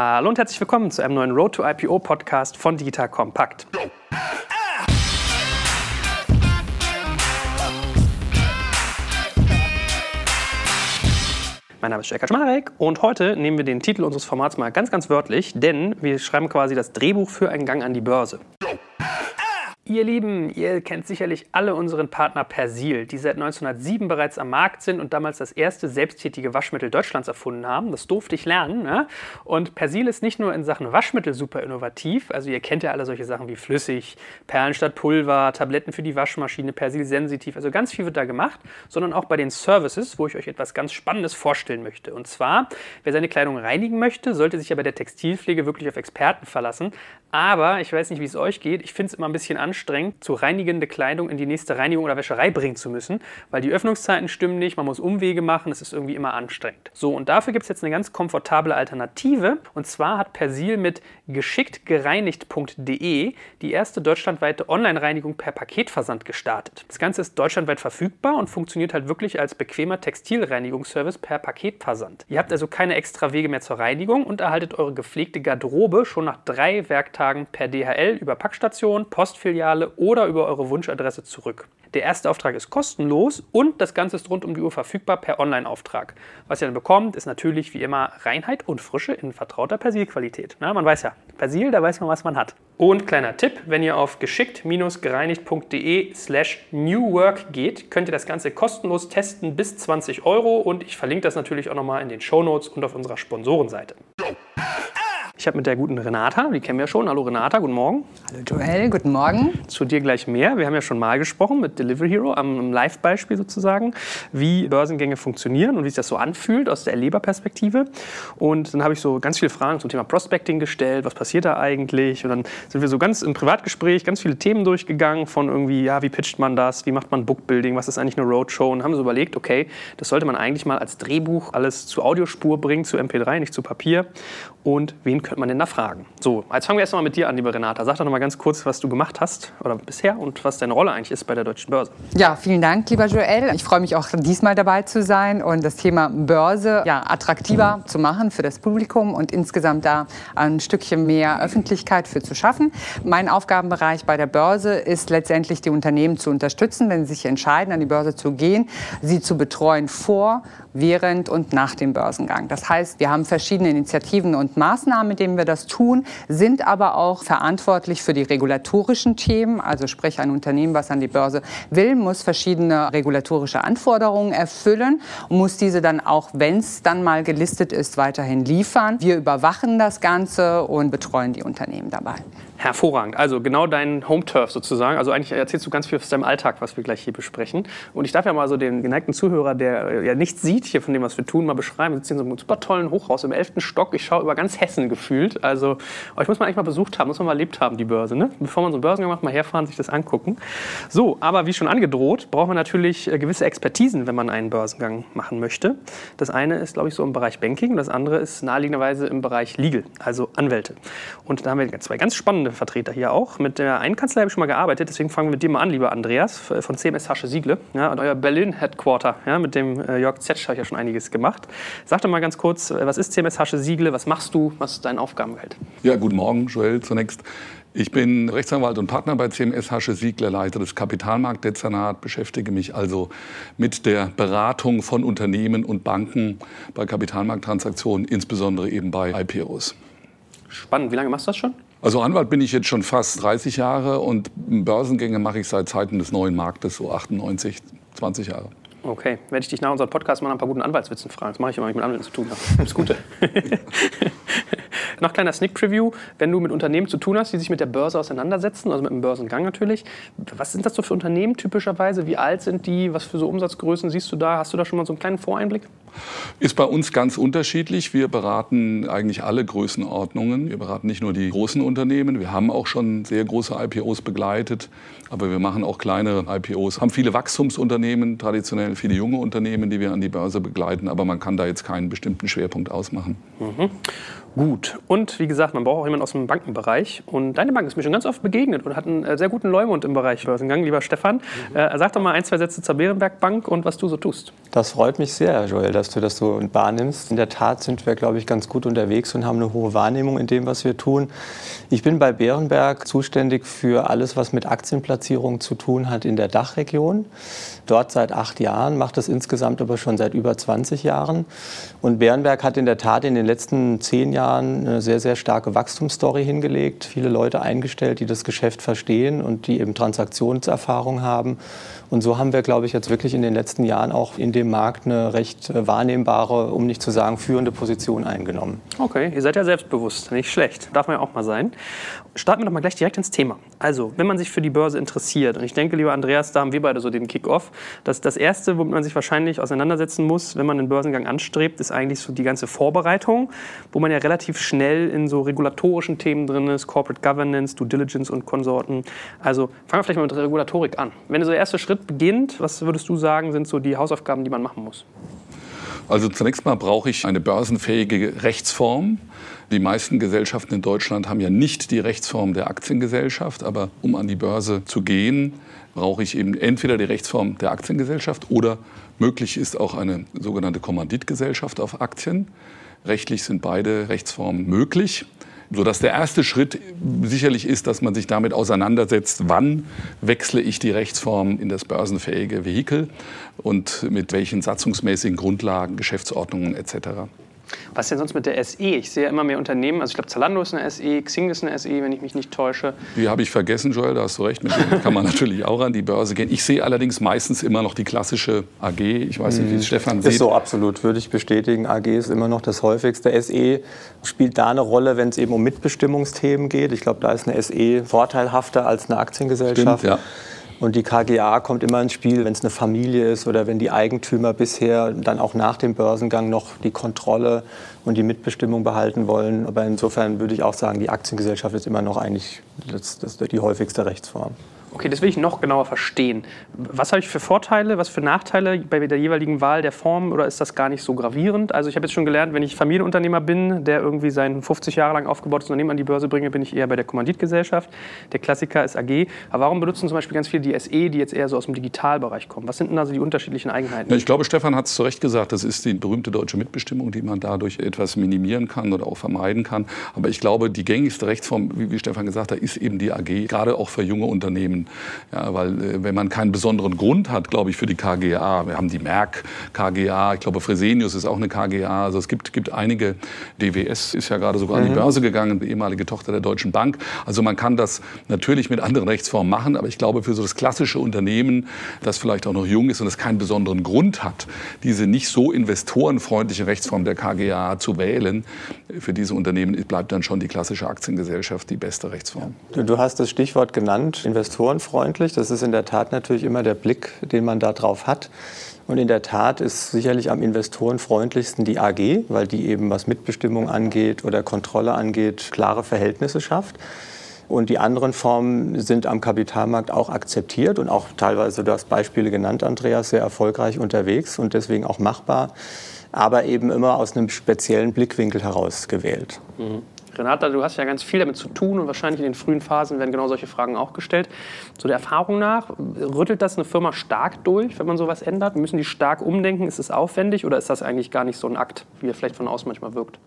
Hallo und herzlich willkommen zu einem neuen Road to IPO Podcast von Digital Compact. Mein Name ist Jörg Kaczmarek und heute nehmen wir den Titel unseres Formats mal ganz, ganz wörtlich, denn wir schreiben quasi das Drehbuch für einen Gang an die Börse. Ihr Lieben, ihr kennt sicherlich alle unseren Partner Persil, die seit 1907 bereits am Markt sind und damals das erste selbsttätige Waschmittel Deutschlands erfunden haben. Das durfte ich lernen. Ne? Und Persil ist nicht nur in Sachen Waschmittel super innovativ, also ihr kennt ja alle solche Sachen wie flüssig, Perlen statt Pulver, Tabletten für die Waschmaschine, Persil sensitiv, also ganz viel wird da gemacht, sondern auch bei den Services, wo ich euch etwas ganz Spannendes vorstellen möchte. Und zwar, wer seine Kleidung reinigen möchte, sollte sich ja bei der Textilpflege wirklich auf Experten verlassen. Aber ich weiß nicht, wie es euch geht, ich finde es immer ein bisschen anstrengend anstrengend, zu reinigende Kleidung in die nächste Reinigung oder Wäscherei bringen zu müssen, weil die Öffnungszeiten stimmen nicht, man muss Umwege machen, es ist irgendwie immer anstrengend. So, und dafür gibt es jetzt eine ganz komfortable Alternative. Und zwar hat Persil mit geschicktgereinigt.de die erste deutschlandweite Online-Reinigung per Paketversand gestartet. Das Ganze ist deutschlandweit verfügbar und funktioniert halt wirklich als bequemer Textilreinigungsservice per Paketversand. Ihr habt also keine extra Wege mehr zur Reinigung und erhaltet eure gepflegte Garderobe schon nach drei Werktagen per DHL über Packstation, Postfiliale Filiale oder über eure Wunschadresse zurück. Der erste Auftrag ist kostenlos und das Ganze ist rund um die Uhr verfügbar per Online-Auftrag. Was ihr dann bekommt, ist natürlich wie immer Reinheit und Frische in vertrauter Persilqualität. Na, man weiß ja, Persil, da weiß man, was man hat. Und kleiner Tipp, wenn ihr auf geschickt-gereinigt.de slash newwork geht, könnt ihr das Ganze kostenlos testen bis 20 Euro und ich verlinke das natürlich auch nochmal in den Show Notes und auf unserer Sponsorenseite. Ich habe mit der guten Renata, die kennen wir schon. Hallo Renata, guten Morgen. Hallo Joel, guten Morgen. Zu dir gleich mehr. Wir haben ja schon mal gesprochen mit Delivery Hero am Live-Beispiel sozusagen, wie Börsengänge funktionieren und wie sich das so anfühlt aus der Erleberperspektive. Und dann habe ich so ganz viele Fragen zum Thema Prospecting gestellt. Was passiert da eigentlich? Und dann sind wir so ganz im Privatgespräch ganz viele Themen durchgegangen von irgendwie, ja, wie pitcht man das? Wie macht man Bookbuilding? Was ist eigentlich eine Roadshow? Und haben so überlegt, okay, das sollte man eigentlich mal als Drehbuch alles zu Audiospur bringen, zu MP3, nicht zu Papier. Und wen könnte man denn da fragen? So, jetzt fangen wir erst mal mit dir an, liebe Renata. Sag doch noch mal ganz kurz, was du gemacht hast oder bisher und was deine Rolle eigentlich ist bei der Deutschen Börse. Ja, vielen Dank, lieber Joel. Ich freue mich auch diesmal dabei zu sein und das Thema Börse ja, attraktiver mhm. zu machen für das Publikum und insgesamt da ein Stückchen mehr Öffentlichkeit für zu schaffen. Mein Aufgabenbereich bei der Börse ist letztendlich die Unternehmen zu unterstützen, wenn sie sich entscheiden, an die Börse zu gehen, sie zu betreuen vor, während und nach dem Börsengang. Das heißt, wir haben verschiedene Initiativen und Maßnahmen, mit denen wir das tun, sind aber auch verantwortlich für die regulatorischen Themen. Also sprich, ein Unternehmen, was an die Börse will, muss verschiedene regulatorische Anforderungen erfüllen und muss diese dann auch, wenn es dann mal gelistet ist, weiterhin liefern. Wir überwachen das Ganze und betreuen die Unternehmen dabei. Hervorragend. Also genau dein Home-Turf sozusagen. Also eigentlich erzählst du ganz viel aus deinem Alltag, was wir gleich hier besprechen. Und ich darf ja mal so den geneigten Zuhörer, der ja nichts sieht hier von dem, was wir tun, mal beschreiben. Wir sitzen in so einem super tollen Hochhaus im 11. Stock. Ich schaue über ganz Hessen gefühlt. Also euch muss man eigentlich mal besucht haben, muss man mal erlebt haben, die Börse. Ne? Bevor man so einen Börsengang macht, mal herfahren, sich das angucken. So, aber wie schon angedroht, braucht man natürlich äh, gewisse Expertisen, wenn man einen Börsengang machen möchte. Das eine ist, glaube ich, so im Bereich Banking. Das andere ist naheliegenderweise im Bereich Legal, also Anwälte. Und da haben wir zwei ganz spannende Vertreter hier auch. Mit der einen Kanzlei habe ich schon mal gearbeitet, deswegen fangen wir mit dir mal an, lieber Andreas, von CMS Hasche Siegle. Ja, und euer Berlin-Headquarter, ja, mit dem äh, Jörg Zetsch habe ich ja schon einiges gemacht. Sag doch mal ganz kurz, äh, was ist CMS Hasche Siegle, was machst du, was ist dein Aufgabenfeld? Ja, guten Morgen, Joel, zunächst. Ich bin Rechtsanwalt und Partner bei CMS Hasche Siegler, Leiter des Kapitalmarktdezernat, beschäftige mich also mit der Beratung von Unternehmen und Banken bei Kapitalmarkttransaktionen, insbesondere eben bei IPOs. Spannend. Wie lange machst du das schon? Also Anwalt bin ich jetzt schon fast 30 Jahre und Börsengänge mache ich seit Zeiten des neuen Marktes, so 98, 20 Jahre. Okay, werde ich dich nach unserem Podcast mal ein paar guten Anwaltswitzen fragen. Das mache ich immer, wenn ich mit Anwälten zu tun habe. Das Gute. Noch kleiner Sneak Preview, wenn du mit Unternehmen zu tun hast, die sich mit der Börse auseinandersetzen, also mit dem Börsengang natürlich. Was sind das so für Unternehmen typischerweise? Wie alt sind die? Was für so Umsatzgrößen siehst du da? Hast du da schon mal so einen kleinen Voreinblick? Ist bei uns ganz unterschiedlich. Wir beraten eigentlich alle Größenordnungen. Wir beraten nicht nur die großen Unternehmen. Wir haben auch schon sehr große IPOs begleitet, aber wir machen auch kleinere IPOs. Haben viele Wachstumsunternehmen, traditionell viele junge Unternehmen, die wir an die Börse begleiten, aber man kann da jetzt keinen bestimmten Schwerpunkt ausmachen. Mhm. Gut. Und wie gesagt, man braucht auch jemanden aus dem Bankenbereich. Und deine Bank ist mir schon ganz oft begegnet und hat einen äh, sehr guten Leumund im Bereich Börsengang. Lieber Stefan, mhm. äh, sag doch mal ein, zwei Sätze zur Bärenberg Bank und was du so tust. Das freut mich sehr, Joel, dass du das so wahrnimmst. In der Tat sind wir, glaube ich, ganz gut unterwegs und haben eine hohe Wahrnehmung in dem, was wir tun. Ich bin bei Bärenberg zuständig für alles, was mit Aktienplatzierungen zu tun hat in der Dachregion. Dort seit acht Jahren, macht das insgesamt aber schon seit über 20 Jahren. Und Bärenberg hat in der Tat in den letzten zehn Jahren eine sehr, sehr starke Wachstumsstory hingelegt. Viele Leute eingestellt, die das Geschäft verstehen und die eben Transaktionserfahrung haben. Und so haben wir, glaube ich, jetzt wirklich in den letzten Jahren auch in dem Markt eine recht äh, wahrnehmbare, um nicht zu sagen führende Position eingenommen. Okay, ihr seid ja selbstbewusst, nicht schlecht. Darf man ja auch mal sein. Starten wir doch mal gleich direkt ins Thema. Also, wenn man sich für die Börse interessiert, und ich denke, lieber Andreas, da haben wir beide so den Kick-Off, dass das Erste, womit man sich wahrscheinlich auseinandersetzen muss, wenn man einen Börsengang anstrebt, ist eigentlich so die ganze Vorbereitung, wo man ja relativ schnell in so regulatorischen Themen drin ist, Corporate Governance, Due Diligence und Konsorten. Also fangen wir vielleicht mal mit Regulatorik an. Wenn so der erste Schritt beginnt, was würdest du sagen, sind so die Hausaufgaben, die man machen muss? Also zunächst mal brauche ich eine börsenfähige Rechtsform. Die meisten Gesellschaften in Deutschland haben ja nicht die Rechtsform der Aktiengesellschaft, aber um an die Börse zu gehen, brauche ich eben entweder die Rechtsform der Aktiengesellschaft oder möglich ist auch eine sogenannte Kommanditgesellschaft auf Aktien. Rechtlich sind beide Rechtsformen möglich sodass der erste Schritt sicherlich ist, dass man sich damit auseinandersetzt, wann wechsle ich die Rechtsform in das börsenfähige Vehikel und mit welchen satzungsmäßigen Grundlagen, Geschäftsordnungen etc. Was ist denn sonst mit der SE? Ich sehe immer mehr Unternehmen, also ich glaube Zalando ist eine SE, Xing ist eine SE, wenn ich mich nicht täusche. Die habe ich vergessen, Joel, da hast du recht, mit denen kann man natürlich auch an die Börse gehen. Ich sehe allerdings meistens immer noch die klassische AG. Ich weiß nicht, wie es mhm. Stefan sieht. Ist so absolut, würde ich bestätigen. AG ist immer noch das häufigste. SE spielt da eine Rolle, wenn es eben um Mitbestimmungsthemen geht. Ich glaube, da ist eine SE vorteilhafter als eine Aktiengesellschaft. Stimmt, ja. Und die KGA kommt immer ins Spiel, wenn es eine Familie ist oder wenn die Eigentümer bisher dann auch nach dem Börsengang noch die Kontrolle und die Mitbestimmung behalten wollen. Aber insofern würde ich auch sagen, die Aktiengesellschaft ist immer noch eigentlich das, das die häufigste Rechtsform. Okay, das will ich noch genauer verstehen. Was habe ich für Vorteile, was für Nachteile bei der jeweiligen Wahl der Form oder ist das gar nicht so gravierend? Also ich habe jetzt schon gelernt, wenn ich Familienunternehmer bin, der irgendwie sein 50 Jahre lang aufgebautes Unternehmen an die Börse bringe, bin ich eher bei der Kommanditgesellschaft. Der Klassiker ist AG. Aber warum benutzen zum Beispiel ganz viele die SE, die jetzt eher so aus dem Digitalbereich kommen? Was sind denn also die unterschiedlichen Eigenheiten? Ich glaube, Stefan hat es zu Recht gesagt, das ist die berühmte deutsche Mitbestimmung, die man dadurch etwas minimieren kann oder auch vermeiden kann. Aber ich glaube, die gängigste Rechtsform, wie Stefan gesagt hat, ist eben die AG, gerade auch für junge Unternehmen. Ja, weil äh, wenn man keinen besonderen Grund hat, glaube ich, für die KGA, wir haben die Merck KGA, ich glaube Fresenius ist auch eine KGA, also es gibt, gibt einige, DWS ist ja gerade sogar mhm. an die mhm. Börse gegangen, die ehemalige Tochter der Deutschen Bank. Also man kann das natürlich mit anderen Rechtsformen machen, aber ich glaube für so das klassische Unternehmen, das vielleicht auch noch jung ist und das keinen besonderen Grund hat, diese nicht so investorenfreundliche Rechtsform der KGA zu wählen, für diese Unternehmen bleibt dann schon die klassische Aktiengesellschaft die beste Rechtsform. Du hast das Stichwort genannt, investorenfreundlich. Das ist in der Tat natürlich immer der Blick, den man da drauf hat. Und in der Tat ist sicherlich am investorenfreundlichsten die AG, weil die eben was Mitbestimmung angeht oder Kontrolle angeht, klare Verhältnisse schafft. Und die anderen Formen sind am Kapitalmarkt auch akzeptiert und auch teilweise, du hast Beispiele genannt, Andreas, sehr erfolgreich unterwegs und deswegen auch machbar aber eben immer aus einem speziellen Blickwinkel heraus gewählt. Mhm. Renata, du hast ja ganz viel damit zu tun und wahrscheinlich in den frühen Phasen werden genau solche Fragen auch gestellt. Zu der Erfahrung nach, rüttelt das eine Firma stark durch, wenn man sowas ändert? Müssen die stark umdenken? Ist es aufwendig oder ist das eigentlich gar nicht so ein Akt, wie er vielleicht von außen manchmal wirkt?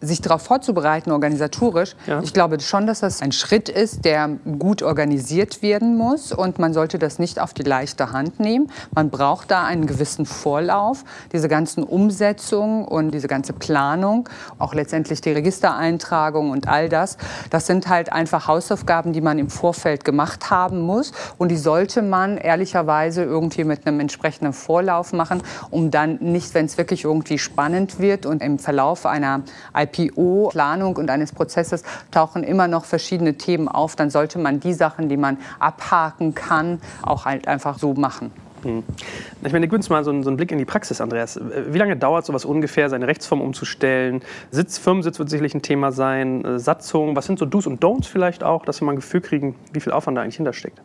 Sich darauf vorzubereiten, organisatorisch, ja. ich glaube schon, dass das ein Schritt ist, der gut organisiert werden muss. Und man sollte das nicht auf die leichte Hand nehmen. Man braucht da einen gewissen Vorlauf. Diese ganzen Umsetzungen und diese ganze Planung, auch letztendlich die Registereintragung und all das, das sind halt einfach Hausaufgaben, die man im Vorfeld gemacht haben muss. Und die sollte man ehrlicherweise irgendwie mit einem entsprechenden Vorlauf machen, um dann nicht, wenn es wirklich irgendwie spannend wird und im Verlauf einer IPO-Planung und eines Prozesses tauchen immer noch verschiedene Themen auf, dann sollte man die Sachen, die man abhaken kann, auch halt einfach so machen. Hm. Ich meine, gib uns mal so einen, so einen, Blick in die Praxis, Andreas. Wie lange dauert sowas ungefähr, seine Rechtsform umzustellen? Sitz, Firmensitz wird sicherlich ein Thema sein, äh, Satzung. Was sind so Do's und Don'ts vielleicht auch, dass wir mal ein Gefühl kriegen, wie viel Aufwand da eigentlich hintersteckt?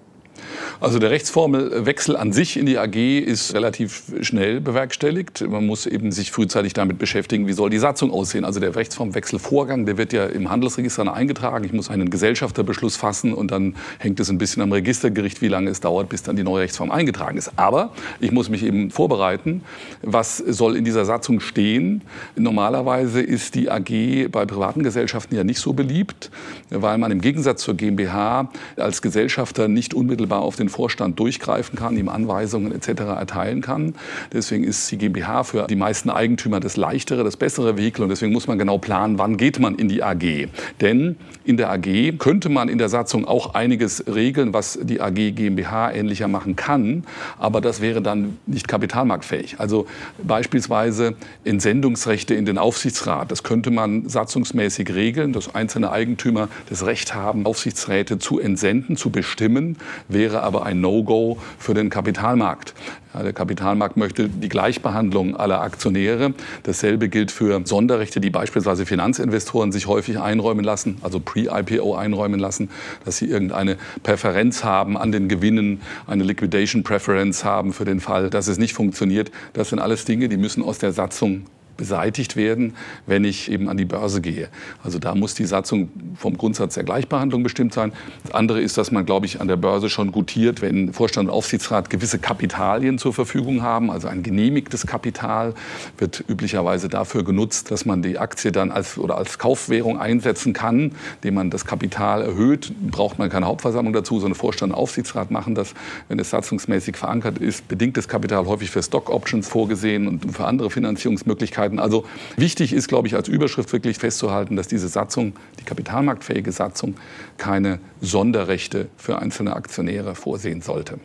Also der Rechtsformelwechsel an sich in die AG ist relativ schnell bewerkstelligt. Man muss eben sich frühzeitig damit beschäftigen, wie soll die Satzung aussehen. Also der Rechtsformwechselvorgang, der wird ja im Handelsregister eingetragen. Ich muss einen Gesellschafterbeschluss fassen und dann hängt es ein bisschen am Registergericht, wie lange es dauert, bis dann die neue Rechtsform eingetragen ist. Aber ich muss mich eben vorbereiten, was soll in dieser Satzung stehen. Normalerweise ist die AG bei privaten Gesellschaften ja nicht so beliebt, weil man im Gegensatz zur GmbH als Gesellschafter nicht unmittelbar auf den Vorstand durchgreifen kann, ihm Anweisungen etc. erteilen kann. Deswegen ist die GmbH für die meisten Eigentümer das leichtere, das bessere Vehikel und deswegen muss man genau planen, wann geht man in die AG. Denn in der AG könnte man in der Satzung auch einiges regeln, was die AG GmbH ähnlicher machen kann, aber das wäre dann nicht kapitalmarktfähig. Also beispielsweise Entsendungsrechte in den Aufsichtsrat, das könnte man satzungsmäßig regeln, dass einzelne Eigentümer das Recht haben, Aufsichtsräte zu entsenden, zu bestimmen, wäre aber ein No-Go für den Kapitalmarkt. Ja, der Kapitalmarkt möchte die Gleichbehandlung aller Aktionäre. Dasselbe gilt für Sonderrechte, die beispielsweise Finanzinvestoren sich häufig einräumen lassen, also pre-IPO einräumen lassen, dass sie irgendeine Präferenz haben an den Gewinnen, eine Liquidation Preference haben für den Fall, dass es nicht funktioniert. Das sind alles Dinge, die müssen aus der Satzung beseitigt werden, wenn ich eben an die Börse gehe. Also da muss die Satzung vom Grundsatz der Gleichbehandlung bestimmt sein. Das andere ist, dass man, glaube ich, an der Börse schon gutiert, wenn Vorstand und Aufsichtsrat gewisse Kapitalien zur Verfügung haben. Also ein genehmigtes Kapital wird üblicherweise dafür genutzt, dass man die Aktie dann als, oder als Kaufwährung einsetzen kann, indem man das Kapital erhöht. Braucht man keine Hauptversammlung dazu, sondern Vorstand und Aufsichtsrat machen das, wenn es satzungsmäßig verankert ist. Bedingtes Kapital häufig für Stock Options vorgesehen und für andere Finanzierungsmöglichkeiten Möglichkeiten. Also wichtig ist, glaube ich, als Überschrift wirklich festzuhalten, dass diese Satzung, die kapitalmarktfähige Satzung, keine Sonderrechte für einzelne Aktionäre vorsehen sollte.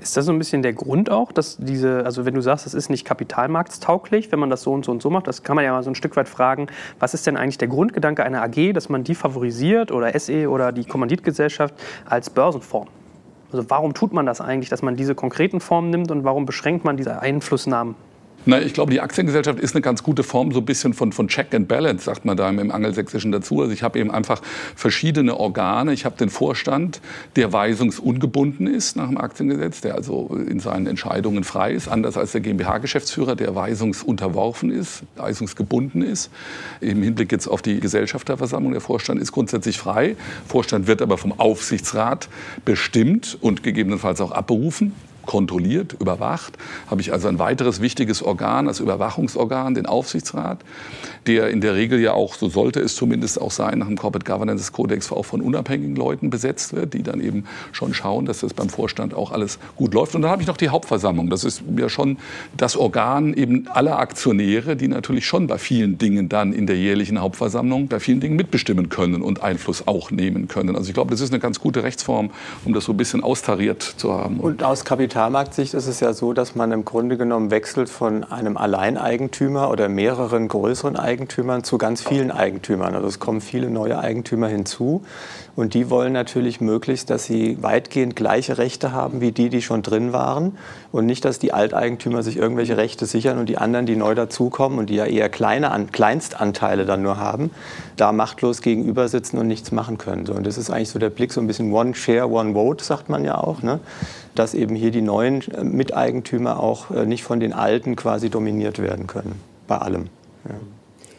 Ist das so ein bisschen der Grund auch, dass diese, also wenn du sagst, das ist nicht kapitalmarktstauglich, wenn man das so und so und so macht, das kann man ja mal so ein Stück weit fragen, was ist denn eigentlich der Grundgedanke einer AG, dass man die favorisiert oder SE oder die Kommanditgesellschaft als Börsenform? Also warum tut man das eigentlich, dass man diese konkreten Formen nimmt und warum beschränkt man diese Einflussnahmen? Na, ich glaube, die Aktiengesellschaft ist eine ganz gute Form, so ein bisschen von, von Check and Balance, sagt man da im Angelsächsischen dazu. Also ich habe eben einfach verschiedene Organe. Ich habe den Vorstand, der weisungsungebunden ist nach dem Aktiengesetz, der also in seinen Entscheidungen frei ist, anders als der GmbH-Geschäftsführer, der weisungsunterworfen ist, weisungsgebunden ist. Im Hinblick jetzt auf die Gesellschafterversammlung, der Vorstand ist grundsätzlich frei. Vorstand wird aber vom Aufsichtsrat bestimmt und gegebenenfalls auch abberufen kontrolliert, überwacht. Habe ich also ein weiteres wichtiges Organ als Überwachungsorgan, den Aufsichtsrat, der in der Regel ja auch, so sollte es zumindest auch sein, nach dem Corporate Governance Codex auch von unabhängigen Leuten besetzt wird, die dann eben schon schauen, dass das beim Vorstand auch alles gut läuft. Und dann habe ich noch die Hauptversammlung. Das ist ja schon das Organ eben aller Aktionäre, die natürlich schon bei vielen Dingen dann in der jährlichen Hauptversammlung bei vielen Dingen mitbestimmen können und Einfluss auch nehmen können. Also ich glaube, das ist eine ganz gute Rechtsform, um das so ein bisschen austariert zu haben. Und aus Kapital Kapitalmarktsicht ist es ja so, dass man im Grunde genommen wechselt von einem Alleineigentümer oder mehreren größeren Eigentümern zu ganz vielen Eigentümern. Also es kommen viele neue Eigentümer hinzu und die wollen natürlich möglichst, dass sie weitgehend gleiche Rechte haben wie die, die schon drin waren und nicht, dass die Alteigentümer sich irgendwelche Rechte sichern und die anderen, die neu dazukommen und die ja eher kleine An Kleinstanteile dann nur haben, da machtlos gegenüber sitzen und nichts machen können. So, und das ist eigentlich so der Blick, so ein bisschen One Share, One Vote, sagt man ja auch. Ne? Dass eben hier die neuen äh, Miteigentümer auch äh, nicht von den alten quasi dominiert werden können, bei allem. Ja.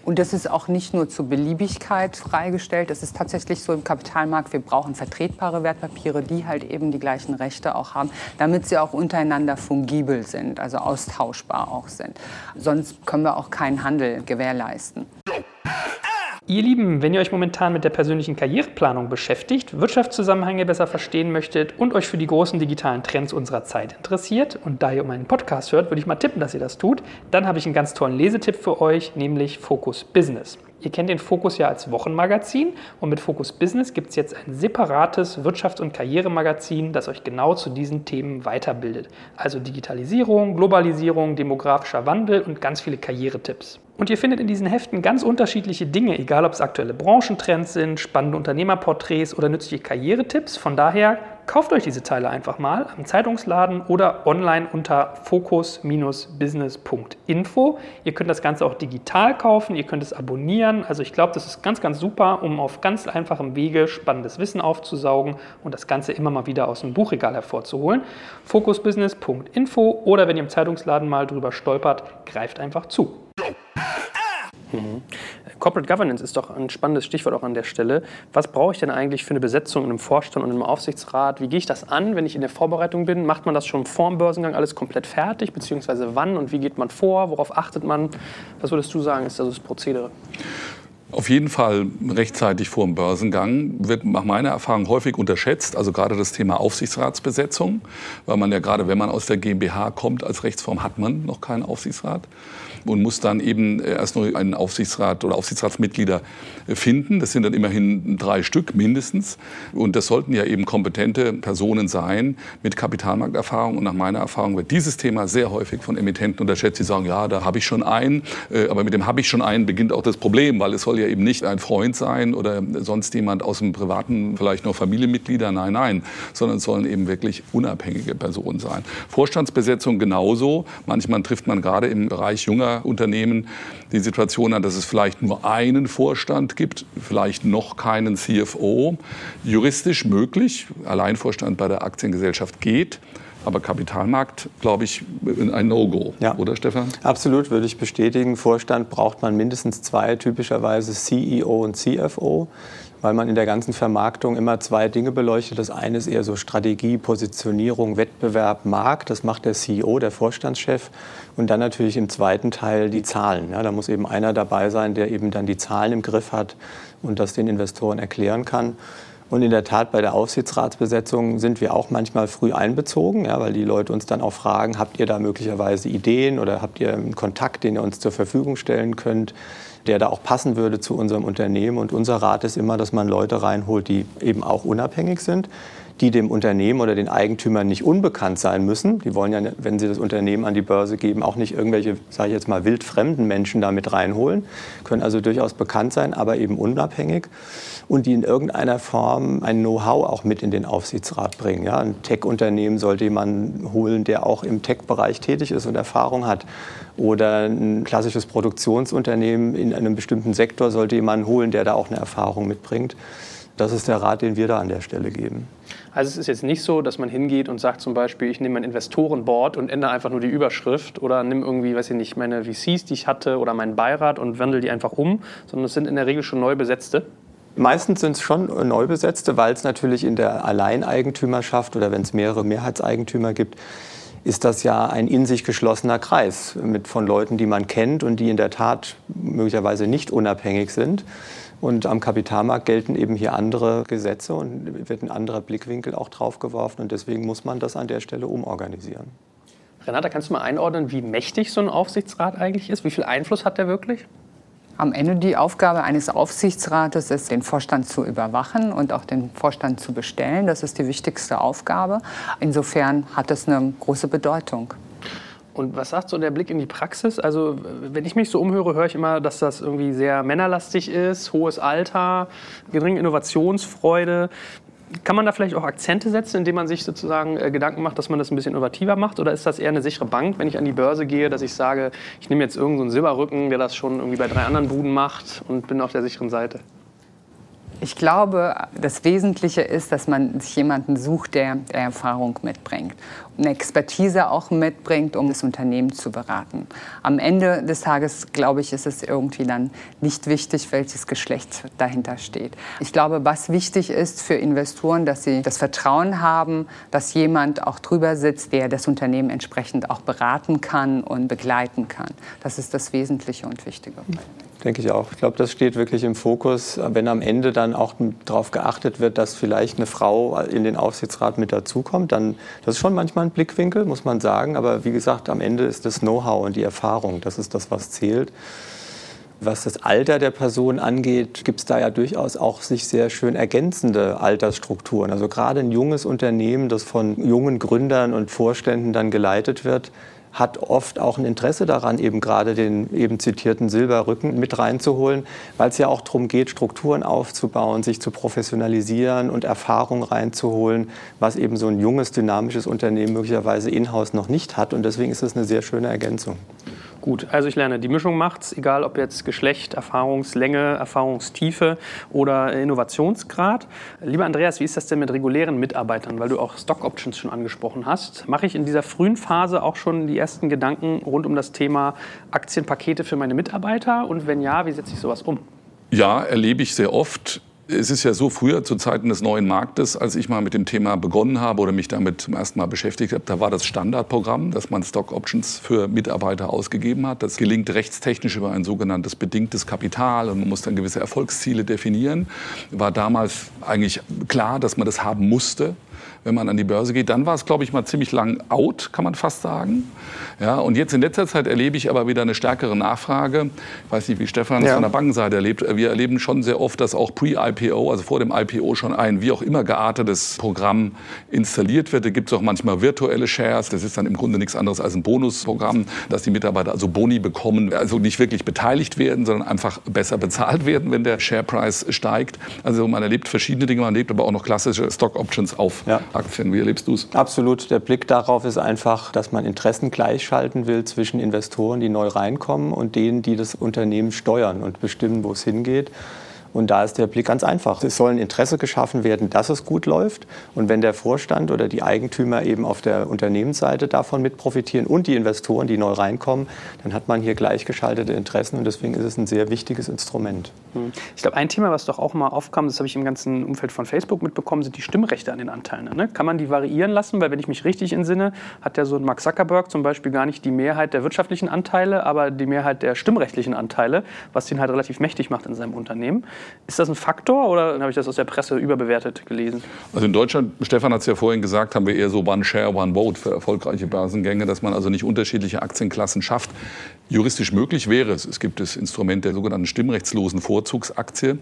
Und das ist auch nicht nur zur Beliebigkeit freigestellt. Das ist tatsächlich so im Kapitalmarkt. Wir brauchen vertretbare Wertpapiere, die halt eben die gleichen Rechte auch haben, damit sie auch untereinander fungibel sind, also austauschbar auch sind. Sonst können wir auch keinen Handel gewährleisten. Ihr Lieben, wenn ihr euch momentan mit der persönlichen Karriereplanung beschäftigt, Wirtschaftszusammenhänge besser verstehen möchtet und euch für die großen digitalen Trends unserer Zeit interessiert und da ihr meinen Podcast hört, würde ich mal tippen, dass ihr das tut, dann habe ich einen ganz tollen Lesetipp für euch, nämlich Focus Business. Ihr kennt den Fokus ja als Wochenmagazin und mit Focus Business gibt es jetzt ein separates Wirtschafts- und Karrieremagazin, das euch genau zu diesen Themen weiterbildet. Also Digitalisierung, Globalisierung, demografischer Wandel und ganz viele Karrieretipps. Und ihr findet in diesen Heften ganz unterschiedliche Dinge, egal ob es aktuelle Branchentrends sind, spannende Unternehmerporträts oder nützliche Karrieretipps. Von daher Kauft euch diese Teile einfach mal am Zeitungsladen oder online unter focus-business.info. Ihr könnt das Ganze auch digital kaufen, ihr könnt es abonnieren. Also ich glaube, das ist ganz, ganz super, um auf ganz einfachem Wege spannendes Wissen aufzusaugen und das Ganze immer mal wieder aus dem Buchregal hervorzuholen. focusbusiness.info oder wenn ihr im Zeitungsladen mal drüber stolpert, greift einfach zu. Mhm. Corporate Governance ist doch ein spannendes Stichwort auch an der Stelle. Was brauche ich denn eigentlich für eine Besetzung in einem Vorstand und im Aufsichtsrat? Wie gehe ich das an, wenn ich in der Vorbereitung bin? Macht man das schon vor dem Börsengang alles komplett fertig? Beziehungsweise wann und wie geht man vor? Worauf achtet man? Was würdest du sagen, ist also das Prozedere? Auf jeden Fall rechtzeitig vor dem Börsengang wird nach meiner Erfahrung häufig unterschätzt, also gerade das Thema Aufsichtsratsbesetzung, weil man ja gerade, wenn man aus der GmbH kommt, als Rechtsform hat man noch keinen Aufsichtsrat und muss dann eben erst nur einen Aufsichtsrat oder Aufsichtsratsmitglieder finden. Das sind dann immerhin drei Stück mindestens. Und das sollten ja eben kompetente Personen sein mit Kapitalmarkterfahrung. Und nach meiner Erfahrung wird dieses Thema sehr häufig von Emittenten unterschätzt. Sie sagen, ja, da habe ich schon einen. Äh, aber mit dem habe ich schon einen beginnt auch das Problem, weil es soll ja eben nicht ein Freund sein oder sonst jemand aus dem privaten, vielleicht noch Familienmitglieder. Nein, nein, sondern es sollen eben wirklich unabhängige Personen sein. Vorstandsbesetzung genauso. Manchmal trifft man gerade im Bereich junger Unternehmen die Situation an, dass es vielleicht nur einen Vorstand gibt, vielleicht noch keinen CFO. Juristisch möglich, Alleinvorstand bei der Aktiengesellschaft geht. Aber Kapitalmarkt, glaube ich, ein No-Go, ja. oder Stefan? Absolut, würde ich bestätigen. Vorstand braucht man mindestens zwei, typischerweise CEO und CFO weil man in der ganzen Vermarktung immer zwei Dinge beleuchtet. Das eine ist eher so Strategie, Positionierung, Wettbewerb, Markt. Das macht der CEO, der Vorstandschef. Und dann natürlich im zweiten Teil die Zahlen. Ja, da muss eben einer dabei sein, der eben dann die Zahlen im Griff hat und das den Investoren erklären kann. Und in der Tat bei der Aufsichtsratsbesetzung sind wir auch manchmal früh einbezogen, ja, weil die Leute uns dann auch fragen, habt ihr da möglicherweise Ideen oder habt ihr einen Kontakt, den ihr uns zur Verfügung stellen könnt? Der da auch passen würde zu unserem Unternehmen. Und unser Rat ist immer, dass man Leute reinholt, die eben auch unabhängig sind, die dem Unternehmen oder den Eigentümern nicht unbekannt sein müssen. Die wollen ja, wenn sie das Unternehmen an die Börse geben, auch nicht irgendwelche, sage ich jetzt mal, wildfremden Menschen damit reinholen, können also durchaus bekannt sein, aber eben unabhängig und die in irgendeiner Form ein Know-how auch mit in den Aufsichtsrat bringen. Ja, ein Tech-Unternehmen sollte jemanden holen, der auch im Tech-Bereich tätig ist und Erfahrung hat. Oder ein klassisches Produktionsunternehmen in einem bestimmten Sektor sollte jemanden holen, der da auch eine Erfahrung mitbringt. Das ist der Rat, den wir da an der Stelle geben. Also es ist jetzt nicht so, dass man hingeht und sagt zum Beispiel, ich nehme mein Investorenboard und ändere einfach nur die Überschrift oder nehme irgendwie, weiß ich nicht, meine VCs, die ich hatte oder meinen Beirat und wandle die einfach um, sondern es sind in der Regel schon neu besetzte. Meistens sind es schon Neubesetzte, weil es natürlich in der Alleineigentümerschaft oder wenn es mehrere Mehrheitseigentümer gibt, ist das ja ein in sich geschlossener Kreis mit von Leuten, die man kennt und die in der Tat möglicherweise nicht unabhängig sind. Und am Kapitalmarkt gelten eben hier andere Gesetze und wird ein anderer Blickwinkel auch drauf geworfen. Und deswegen muss man das an der Stelle umorganisieren. Renata, kannst du mal einordnen, wie mächtig so ein Aufsichtsrat eigentlich ist? Wie viel Einfluss hat der wirklich? Am Ende die Aufgabe eines Aufsichtsrates ist, den Vorstand zu überwachen und auch den Vorstand zu bestellen. Das ist die wichtigste Aufgabe. Insofern hat es eine große Bedeutung. Und was sagt so der Blick in die Praxis? Also, wenn ich mich so umhöre, höre ich immer, dass das irgendwie sehr männerlastig ist, hohes Alter, geringe Innovationsfreude. Kann man da vielleicht auch Akzente setzen, indem man sich sozusagen äh, Gedanken macht, dass man das ein bisschen innovativer macht? Oder ist das eher eine sichere Bank, wenn ich an die Börse gehe, dass ich sage, ich nehme jetzt irgendeinen so Silberrücken, der das schon irgendwie bei drei anderen Buden macht und bin auf der sicheren Seite? Ich glaube, das Wesentliche ist, dass man sich jemanden sucht, der, Erfahrung mitbringt, eine Expertise auch mitbringt, um das Unternehmen zu beraten. Am Ende des Tages, glaube ich, ist es irgendwie dann nicht wichtig, welches Geschlecht dahinter steht. Ich glaube, was wichtig ist für Investoren, dass sie das Vertrauen haben, dass jemand auch drüber sitzt, der das Unternehmen entsprechend auch beraten kann und begleiten kann. Das ist das Wesentliche und Wichtige denke ich auch. Ich glaube, das steht wirklich im Fokus. Wenn am Ende dann auch darauf geachtet wird, dass vielleicht eine Frau in den Aufsichtsrat mit dazukommt, dann das ist schon manchmal ein Blickwinkel, muss man sagen. Aber wie gesagt, am Ende ist das Know-how und die Erfahrung, das ist das, was zählt. Was das Alter der Person angeht, gibt es da ja durchaus auch sich sehr schön ergänzende Altersstrukturen. Also gerade ein junges Unternehmen, das von jungen Gründern und Vorständen dann geleitet wird, hat oft auch ein Interesse daran, eben gerade den eben zitierten Silberrücken mit reinzuholen, weil es ja auch darum geht, Strukturen aufzubauen, sich zu professionalisieren und Erfahrung reinzuholen, was eben so ein junges, dynamisches Unternehmen möglicherweise in-house noch nicht hat. Und deswegen ist es eine sehr schöne Ergänzung. Gut, also ich lerne, die Mischung macht's, egal ob jetzt Geschlecht, Erfahrungslänge, Erfahrungstiefe oder Innovationsgrad. Lieber Andreas, wie ist das denn mit regulären Mitarbeitern, weil du auch Stock Options schon angesprochen hast? Mache ich in dieser frühen Phase auch schon die ersten Gedanken rund um das Thema Aktienpakete für meine Mitarbeiter? Und wenn ja, wie setze ich sowas um? Ja, erlebe ich sehr oft es ist ja so, früher zu Zeiten des neuen Marktes, als ich mal mit dem Thema begonnen habe oder mich damit zum ersten Mal beschäftigt habe, da war das Standardprogramm, dass man Stock Options für Mitarbeiter ausgegeben hat. Das gelingt rechtstechnisch über ein sogenanntes bedingtes Kapital und man muss dann gewisse Erfolgsziele definieren. War damals eigentlich klar, dass man das haben musste wenn man an die Börse geht. Dann war es, glaube ich, mal ziemlich lang out, kann man fast sagen. Ja, und jetzt in letzter Zeit erlebe ich aber wieder eine stärkere Nachfrage. Ich weiß nicht, wie Stefan ja. von der Bankenseite erlebt. Wir erleben schon sehr oft, dass auch pre-IPO, also vor dem IPO, schon ein wie auch immer geartetes Programm installiert wird. Da gibt es auch manchmal virtuelle Shares. Das ist dann im Grunde nichts anderes als ein Bonusprogramm, dass die Mitarbeiter also Boni bekommen, also nicht wirklich beteiligt werden, sondern einfach besser bezahlt werden, wenn der Sharepreis steigt. Also man erlebt verschiedene Dinge, man erlebt aber auch noch klassische Stock Options auf ja. Aktien. Wie erlebst du es? Absolut. Der Blick darauf ist einfach, dass man Interessen gleichschalten will zwischen Investoren, die neu reinkommen, und denen, die das Unternehmen steuern und bestimmen, wo es hingeht. Und da ist der Blick ganz einfach. Es soll ein Interesse geschaffen werden, dass es gut läuft. Und wenn der Vorstand oder die Eigentümer eben auf der Unternehmensseite davon mit profitieren und die Investoren, die neu reinkommen, dann hat man hier gleichgeschaltete Interessen. Und deswegen ist es ein sehr wichtiges Instrument. Hm. Ich glaube, ein Thema, was doch auch mal aufkam, das habe ich im ganzen Umfeld von Facebook mitbekommen, sind die Stimmrechte an den Anteilen. Ne? Kann man die variieren lassen? Weil wenn ich mich richtig entsinne, hat ja so ein Mark Zuckerberg zum Beispiel gar nicht die Mehrheit der wirtschaftlichen Anteile, aber die Mehrheit der stimmrechtlichen Anteile, was ihn halt relativ mächtig macht in seinem Unternehmen. Ist das ein Faktor oder habe ich das aus der Presse überbewertet gelesen? Also in Deutschland, Stefan hat es ja vorhin gesagt, haben wir eher so One Share, One Vote für erfolgreiche Börsengänge, dass man also nicht unterschiedliche Aktienklassen schafft. Juristisch möglich wäre es. Es gibt das Instrument der sogenannten stimmrechtslosen Vorzugsaktie.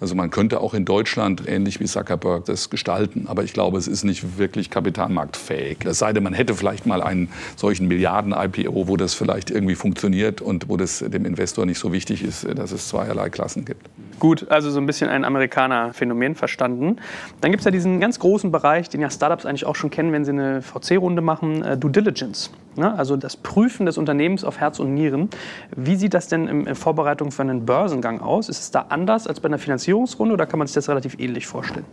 Also man könnte auch in Deutschland ähnlich wie Zuckerberg das gestalten. Aber ich glaube, es ist nicht wirklich kapitalmarktfähig. Es sei denn, man hätte vielleicht mal einen solchen Milliarden-IPO, wo das vielleicht irgendwie funktioniert und wo das dem Investor nicht so wichtig ist, dass es zweierlei Klassen gibt. Gut, also so ein bisschen ein Amerikaner-Phänomen verstanden. Dann gibt es ja diesen ganz großen Bereich, den ja Startups eigentlich auch schon kennen, wenn sie eine VC-Runde machen, äh, Due Diligence. Ne? Also das Prüfen des Unternehmens auf Herz und Nieren. Wie sieht das denn in Vorbereitung für einen Börsengang aus? Ist es da anders als bei einer Finanzierungsrunde oder kann man sich das relativ ähnlich vorstellen?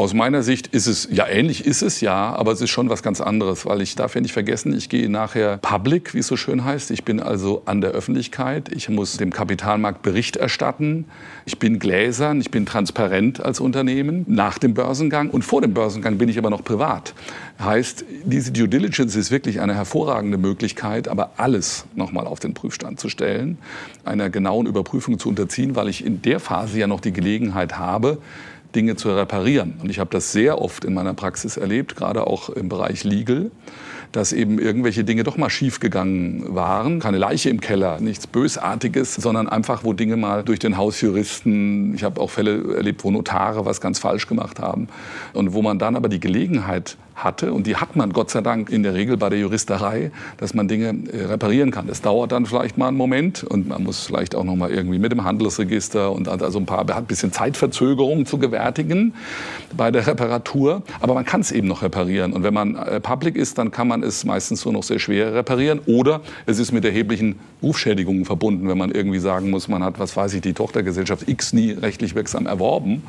Aus meiner Sicht ist es, ja ähnlich ist es ja, aber es ist schon was ganz anderes, weil ich darf ja nicht vergessen, ich gehe nachher public, wie es so schön heißt. Ich bin also an der Öffentlichkeit, ich muss dem Kapitalmarkt Bericht erstatten, ich bin gläsern, ich bin transparent als Unternehmen nach dem Börsengang und vor dem Börsengang bin ich aber noch privat. Heißt, diese Due Diligence ist wirklich eine hervorragende Möglichkeit, aber alles nochmal auf den Prüfstand zu stellen, einer genauen Überprüfung zu unterziehen, weil ich in der Phase ja noch die Gelegenheit habe, Dinge zu reparieren. Und ich habe das sehr oft in meiner Praxis erlebt, gerade auch im Bereich Legal, dass eben irgendwelche Dinge doch mal schiefgegangen waren. Keine Leiche im Keller, nichts Bösartiges, sondern einfach, wo Dinge mal durch den Hausjuristen, ich habe auch Fälle erlebt, wo Notare was ganz falsch gemacht haben. Und wo man dann aber die Gelegenheit hatte, und die hat man Gott sei Dank in der Regel bei der Juristerei, dass man Dinge äh, reparieren kann. Das dauert dann vielleicht mal einen Moment und man muss vielleicht auch noch mal irgendwie mit dem Handelsregister und also ein paar, hat ein bisschen Zeitverzögerung zu gewärtigen bei der Reparatur, aber man kann es eben noch reparieren. Und wenn man äh, public ist, dann kann man es meistens so noch sehr schwer reparieren oder es ist mit erheblichen Rufschädigungen verbunden, wenn man irgendwie sagen muss, man hat, was weiß ich, die Tochtergesellschaft X nie rechtlich wirksam erworben,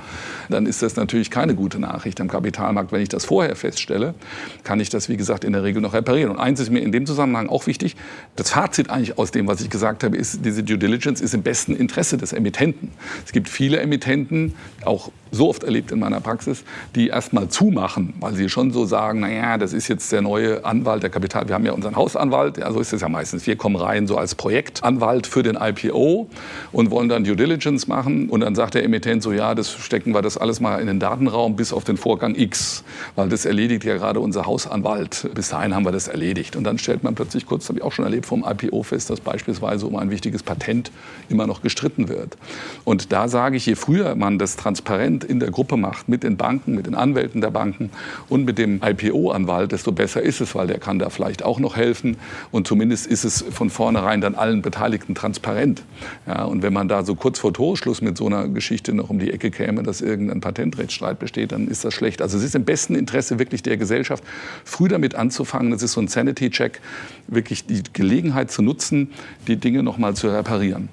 dann ist das natürlich keine gute Nachricht am Kapitalmarkt, wenn ich das vorher feststelle Stelle, kann ich das, wie gesagt, in der Regel noch reparieren. Und eins ist mir in dem Zusammenhang auch wichtig, das Fazit eigentlich aus dem, was ich gesagt habe, ist, diese Due Diligence ist im besten Interesse des Emittenten. Es gibt viele Emittenten, auch so oft erlebt in meiner Praxis, die erst mal zumachen, weil sie schon so sagen, naja, das ist jetzt der neue Anwalt der Kapital. Wir haben ja unseren Hausanwalt, ja, so ist es ja meistens. Wir kommen rein so als Projektanwalt für den IPO und wollen dann Due Diligence machen. Und dann sagt der Emittent so, ja, das stecken wir das alles mal in den Datenraum bis auf den Vorgang X, weil das erledigt ja ja gerade unser Hausanwalt. Bis dahin haben wir das erledigt. Und dann stellt man plötzlich kurz, habe ich auch schon erlebt, vom IPO fest, dass beispielsweise um ein wichtiges Patent immer noch gestritten wird. Und da sage ich, je früher man das transparent in der Gruppe macht, mit den Banken, mit den Anwälten der Banken und mit dem IPO-Anwalt, desto besser ist es, weil der kann da vielleicht auch noch helfen. Und zumindest ist es von vornherein dann allen Beteiligten transparent. Ja, und wenn man da so kurz vor Torschluss mit so einer Geschichte noch um die Ecke käme, dass irgendein Patentrechtsstreit besteht, dann ist das schlecht. Also es ist im besten Interesse wirklich der Gesellschaft, früh damit anzufangen. Das ist so ein Sanity-Check, wirklich die Gelegenheit zu nutzen, die Dinge noch mal zu reparieren.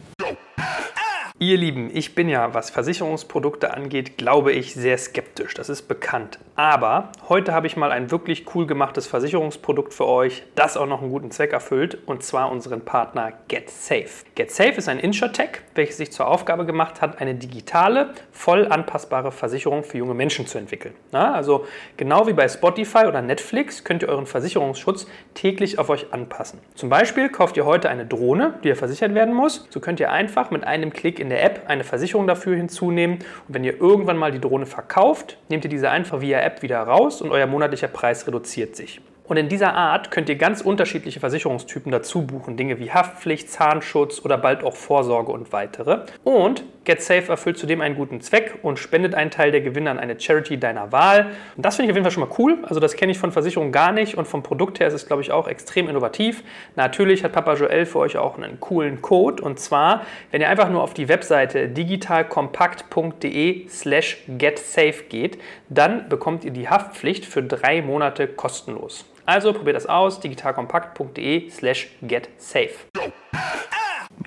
Ihr Lieben, ich bin ja, was Versicherungsprodukte angeht, glaube ich, sehr skeptisch. Das ist bekannt. Aber heute habe ich mal ein wirklich cool gemachtes Versicherungsprodukt für euch, das auch noch einen guten Zweck erfüllt, und zwar unseren Partner GetSafe. GetSafe ist ein Insurtech, welches sich zur Aufgabe gemacht hat, eine digitale, voll anpassbare Versicherung für junge Menschen zu entwickeln. Na, also genau wie bei Spotify oder Netflix könnt ihr euren Versicherungsschutz täglich auf euch anpassen. Zum Beispiel kauft ihr heute eine Drohne, die ja versichert werden muss. So könnt ihr einfach mit einem Klick in in der App eine Versicherung dafür hinzunehmen. Und wenn ihr irgendwann mal die Drohne verkauft, nehmt ihr diese einfach via App wieder raus und euer monatlicher Preis reduziert sich. Und in dieser Art könnt ihr ganz unterschiedliche Versicherungstypen dazu buchen. Dinge wie Haftpflicht, Zahnschutz oder bald auch Vorsorge und weitere. Und GetSafe erfüllt zudem einen guten Zweck und spendet einen Teil der Gewinne an eine Charity deiner Wahl. Und das finde ich auf jeden Fall schon mal cool. Also das kenne ich von Versicherungen gar nicht und vom Produkt her ist es, glaube ich, auch extrem innovativ. Natürlich hat Papa Joel für euch auch einen coolen Code. Und zwar, wenn ihr einfach nur auf die Webseite digitalkompakt.de slash getsafe geht, dann bekommt ihr die Haftpflicht für drei Monate kostenlos. Also probiert das aus, digitalkompakt.de slash getsafe.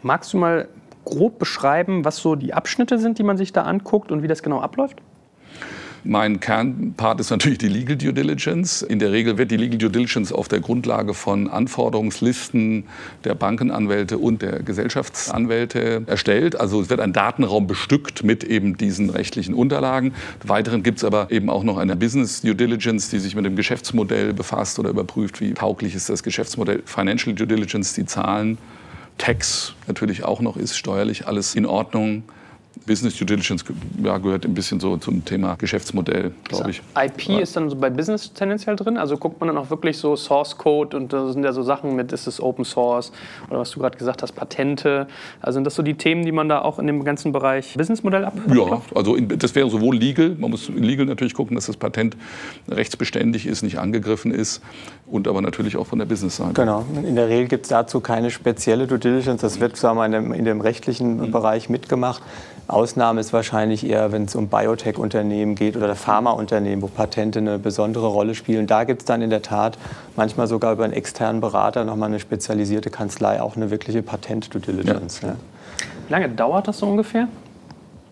Magst du mal grob beschreiben, was so die Abschnitte sind, die man sich da anguckt und wie das genau abläuft? Mein Kernpart ist natürlich die Legal Due Diligence. In der Regel wird die Legal Due Diligence auf der Grundlage von Anforderungslisten der Bankenanwälte und der Gesellschaftsanwälte erstellt. Also es wird ein Datenraum bestückt mit eben diesen rechtlichen Unterlagen. Weiteren gibt es aber eben auch noch eine Business Due Diligence, die sich mit dem Geschäftsmodell befasst oder überprüft, wie tauglich ist das Geschäftsmodell. Financial Due Diligence, die Zahlen. Tax natürlich auch noch ist, steuerlich alles in Ordnung. Business Due Diligence ja, gehört ein bisschen so zum Thema Geschäftsmodell, glaube ich. IP ja. ist dann so bei Business tendenziell drin? Also guckt man dann auch wirklich so Source Code und da sind ja so Sachen mit, ist es Open Source oder was du gerade gesagt hast, Patente. Also sind das so die Themen, die man da auch in dem ganzen Bereich Businessmodell ab? Ja, also in, das wäre sowohl legal, man muss legal natürlich gucken, dass das Patent rechtsbeständig ist, nicht angegriffen ist und aber natürlich auch von der Business-Seite. Genau, in der Regel gibt es dazu keine spezielle Due Diligence, das wird wir, in, dem, in dem rechtlichen mhm. Bereich mitgemacht. Ausnahme ist wahrscheinlich eher, wenn es um Biotech-Unternehmen geht oder Pharmaunternehmen, wo Patente eine besondere Rolle spielen. Da gibt es dann in der Tat manchmal sogar über einen externen Berater nochmal eine spezialisierte Kanzlei, auch eine wirkliche Patent-Due Diligence. Ja. Ja. Wie lange dauert das so ungefähr?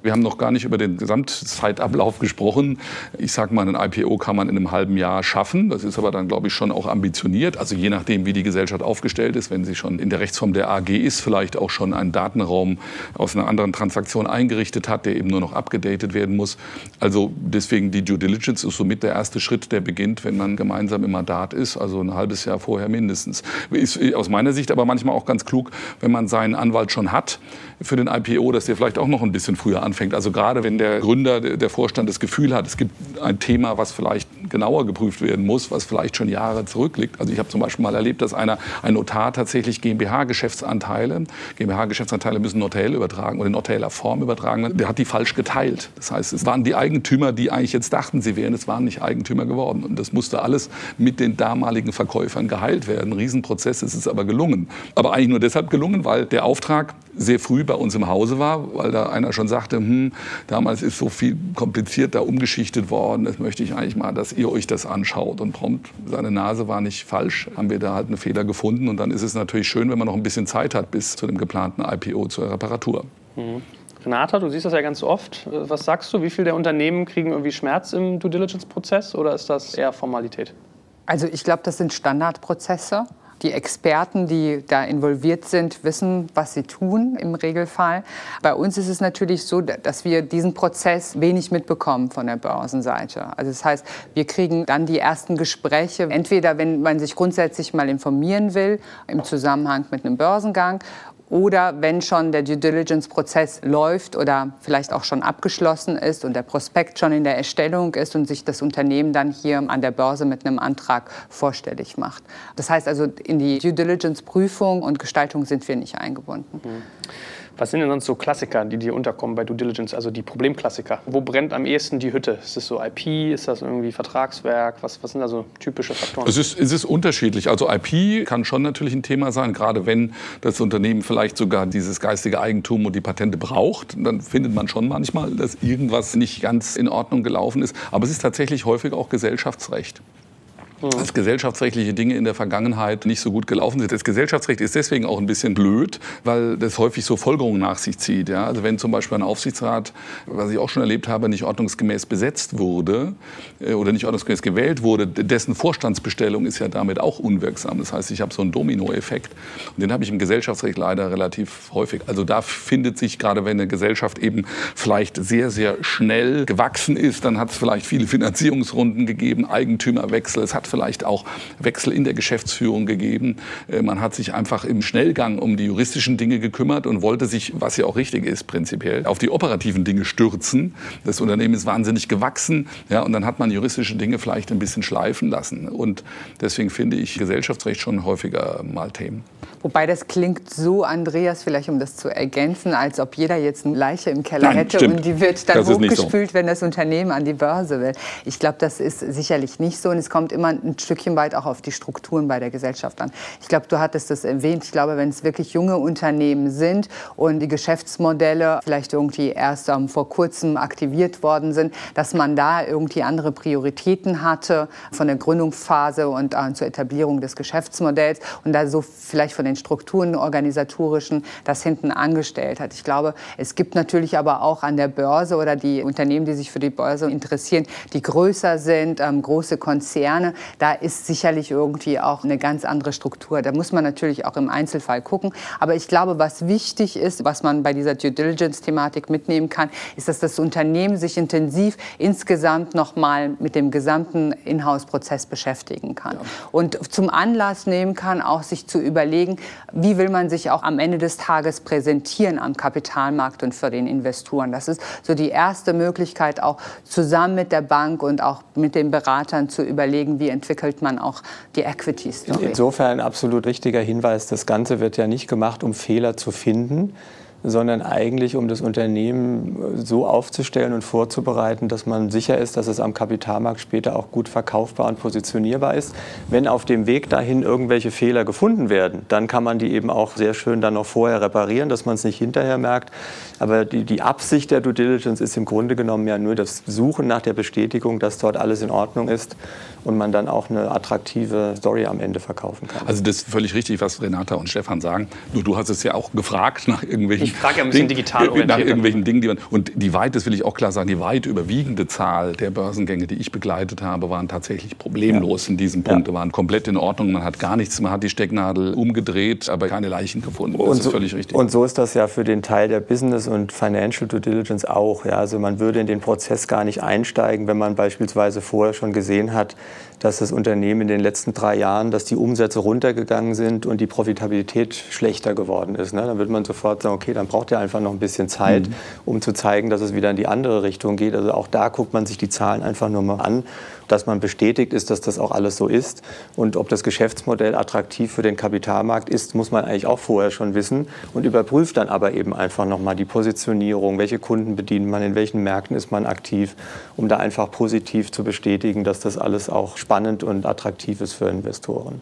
Wir haben noch gar nicht über den Gesamtzeitablauf gesprochen. Ich sage mal, ein IPO kann man in einem halben Jahr schaffen. Das ist aber dann, glaube ich, schon auch ambitioniert. Also je nachdem, wie die Gesellschaft aufgestellt ist, wenn sie schon in der Rechtsform der AG ist, vielleicht auch schon einen Datenraum aus einer anderen Transaktion eingerichtet hat, der eben nur noch abgedatet werden muss. Also deswegen die Due Diligence ist somit der erste Schritt, der beginnt, wenn man gemeinsam im Mandat ist, also ein halbes Jahr vorher mindestens. Ist aus meiner Sicht aber manchmal auch ganz klug, wenn man seinen Anwalt schon hat für den IPO, dass der vielleicht auch noch ein bisschen früher anfängt. Also gerade wenn der Gründer, der Vorstand das Gefühl hat, es gibt ein Thema, was vielleicht genauer geprüft werden muss, was vielleicht schon Jahre zurückliegt. Also ich habe zum Beispiel mal erlebt, dass einer, ein Notar tatsächlich GmbH-Geschäftsanteile, GmbH-Geschäftsanteile müssen Notariell übertragen oder in notarieller Form übertragen, der hat die falsch geteilt. Das heißt, es waren die Eigentümer, die eigentlich jetzt dachten, sie wären, es waren nicht Eigentümer geworden. Und das musste alles mit den damaligen Verkäufern geheilt werden. Ein Riesenprozess, es ist aber gelungen. Aber eigentlich nur deshalb gelungen, weil der Auftrag sehr früh bei uns im Hause war, weil da einer schon sagte, hm, damals ist so viel komplizierter umgeschichtet worden, das möchte ich eigentlich mal, dass ihr euch das anschaut. Und prompt, seine Nase war nicht falsch, haben wir da halt einen Fehler gefunden. Und dann ist es natürlich schön, wenn man noch ein bisschen Zeit hat bis zu dem geplanten IPO zur Reparatur. Mhm. Renata, du siehst das ja ganz oft. Was sagst du? Wie viele der Unternehmen kriegen irgendwie Schmerz im Due Diligence-Prozess oder ist das eher Formalität? Also ich glaube, das sind Standardprozesse. Die Experten, die da involviert sind, wissen, was sie tun im Regelfall. Bei uns ist es natürlich so, dass wir diesen Prozess wenig mitbekommen von der Börsenseite. Also das heißt, wir kriegen dann die ersten Gespräche, entweder wenn man sich grundsätzlich mal informieren will im Zusammenhang mit einem Börsengang oder wenn schon der Due Diligence-Prozess läuft oder vielleicht auch schon abgeschlossen ist und der Prospekt schon in der Erstellung ist und sich das Unternehmen dann hier an der Börse mit einem Antrag vorstellig macht. Das heißt also, in die Due Diligence-Prüfung und Gestaltung sind wir nicht eingebunden. Mhm. Was sind denn sonst so Klassiker, die dir unterkommen bei Due Diligence, also die Problemklassiker? Wo brennt am ehesten die Hütte? Ist das so IP? Ist das irgendwie Vertragswerk? Was, was sind da so typische Faktoren? Es ist, es ist unterschiedlich. Also IP kann schon natürlich ein Thema sein, gerade wenn das Unternehmen vielleicht sogar dieses geistige Eigentum und die Patente braucht. Dann findet man schon manchmal, dass irgendwas nicht ganz in Ordnung gelaufen ist. Aber es ist tatsächlich häufig auch Gesellschaftsrecht dass gesellschaftsrechtliche Dinge in der Vergangenheit nicht so gut gelaufen sind. Das Gesellschaftsrecht ist deswegen auch ein bisschen blöd, weil das häufig so Folgerungen nach sich zieht. Ja? Also wenn zum Beispiel ein Aufsichtsrat, was ich auch schon erlebt habe, nicht ordnungsgemäß besetzt wurde äh, oder nicht ordnungsgemäß gewählt wurde, dessen Vorstandsbestellung ist ja damit auch unwirksam. Das heißt, ich habe so einen Dominoeffekt und den habe ich im Gesellschaftsrecht leider relativ häufig. Also da findet sich gerade, wenn eine Gesellschaft eben vielleicht sehr, sehr schnell gewachsen ist, dann hat es vielleicht viele Finanzierungsrunden gegeben, Eigentümerwechsel, es hat vielleicht auch Wechsel in der Geschäftsführung gegeben. Äh, man hat sich einfach im Schnellgang um die juristischen Dinge gekümmert und wollte sich, was ja auch richtig ist prinzipiell, auf die operativen Dinge stürzen. Das Unternehmen ist wahnsinnig gewachsen ja, und dann hat man juristische Dinge vielleicht ein bisschen schleifen lassen. Und deswegen finde ich Gesellschaftsrecht schon häufiger mal Themen. Wobei das klingt so, Andreas, vielleicht um das zu ergänzen, als ob jeder jetzt eine Leiche im Keller Nein, hätte stimmt. und die wird dann hochgespült, so. wenn das Unternehmen an die Börse will. Ich glaube, das ist sicherlich nicht so und es kommt immer ein Stückchen weit auch auf die Strukturen bei der Gesellschaft an. Ich glaube, du hattest das erwähnt. Ich glaube, wenn es wirklich junge Unternehmen sind und die Geschäftsmodelle vielleicht irgendwie erst ähm, vor kurzem aktiviert worden sind, dass man da irgendwie andere Prioritäten hatte von der Gründungsphase und äh, zur Etablierung des Geschäftsmodells und da so vielleicht von den Strukturen organisatorischen das hinten angestellt hat. Ich glaube, es gibt natürlich aber auch an der Börse oder die Unternehmen, die sich für die Börse interessieren, die größer sind, ähm, große Konzerne, da ist sicherlich irgendwie auch eine ganz andere Struktur. Da muss man natürlich auch im Einzelfall gucken. Aber ich glaube, was wichtig ist, was man bei dieser Due Diligence-Thematik mitnehmen kann, ist, dass das Unternehmen sich intensiv insgesamt noch mal mit dem gesamten Inhouse-Prozess beschäftigen kann. Ja. Und zum Anlass nehmen kann, auch sich zu überlegen, wie will man sich auch am Ende des Tages präsentieren am Kapitalmarkt und für den Investoren. Das ist so die erste Möglichkeit, auch zusammen mit der Bank und auch mit den Beratern zu überlegen, wie entwickelt man auch die Equity Story. Insofern ein absolut richtiger Hinweis. Das Ganze wird ja nicht gemacht, um Fehler zu finden, sondern eigentlich um das Unternehmen so aufzustellen und vorzubereiten, dass man sicher ist, dass es am Kapitalmarkt später auch gut verkaufbar und positionierbar ist. Wenn auf dem Weg dahin irgendwelche Fehler gefunden werden, dann kann man die eben auch sehr schön dann noch vorher reparieren, dass man es nicht hinterher merkt. Aber die, die Absicht der Due Diligence ist im Grunde genommen ja nur das Suchen nach der Bestätigung, dass dort alles in Ordnung ist und man dann auch eine attraktive Story am Ende verkaufen kann. Also das ist völlig richtig, was Renata und Stefan sagen. Nur du hast es ja auch gefragt nach irgendwelchen ich frage ja ein bisschen Ding, digital orientiert. Nach irgendwelchen Dingen, die man, und die weit, das will ich auch klar sagen, die weit überwiegende Zahl der Börsengänge, die ich begleitet habe, waren tatsächlich problemlos ja. in diesem Punkt, ja. waren komplett in Ordnung. Man hat gar nichts, man hat die Stecknadel umgedreht, aber keine Leichen gefunden. Das und ist so, völlig richtig. Und so ist das ja für den Teil der Business und Financial Due Diligence auch. Ja, also man würde in den Prozess gar nicht einsteigen, wenn man beispielsweise vorher schon gesehen hat, dass das Unternehmen in den letzten drei Jahren, dass die Umsätze runtergegangen sind und die Profitabilität schlechter geworden ist. Ne? Dann würde man sofort sagen, okay, dann braucht ihr einfach noch ein bisschen Zeit, mhm. um zu zeigen, dass es wieder in die andere Richtung geht. Also auch da guckt man sich die Zahlen einfach nur mal an dass man bestätigt ist, dass das auch alles so ist. Und ob das Geschäftsmodell attraktiv für den Kapitalmarkt ist, muss man eigentlich auch vorher schon wissen und überprüft dann aber eben einfach nochmal die Positionierung, welche Kunden bedient man, in welchen Märkten ist man aktiv, um da einfach positiv zu bestätigen, dass das alles auch spannend und attraktiv ist für Investoren.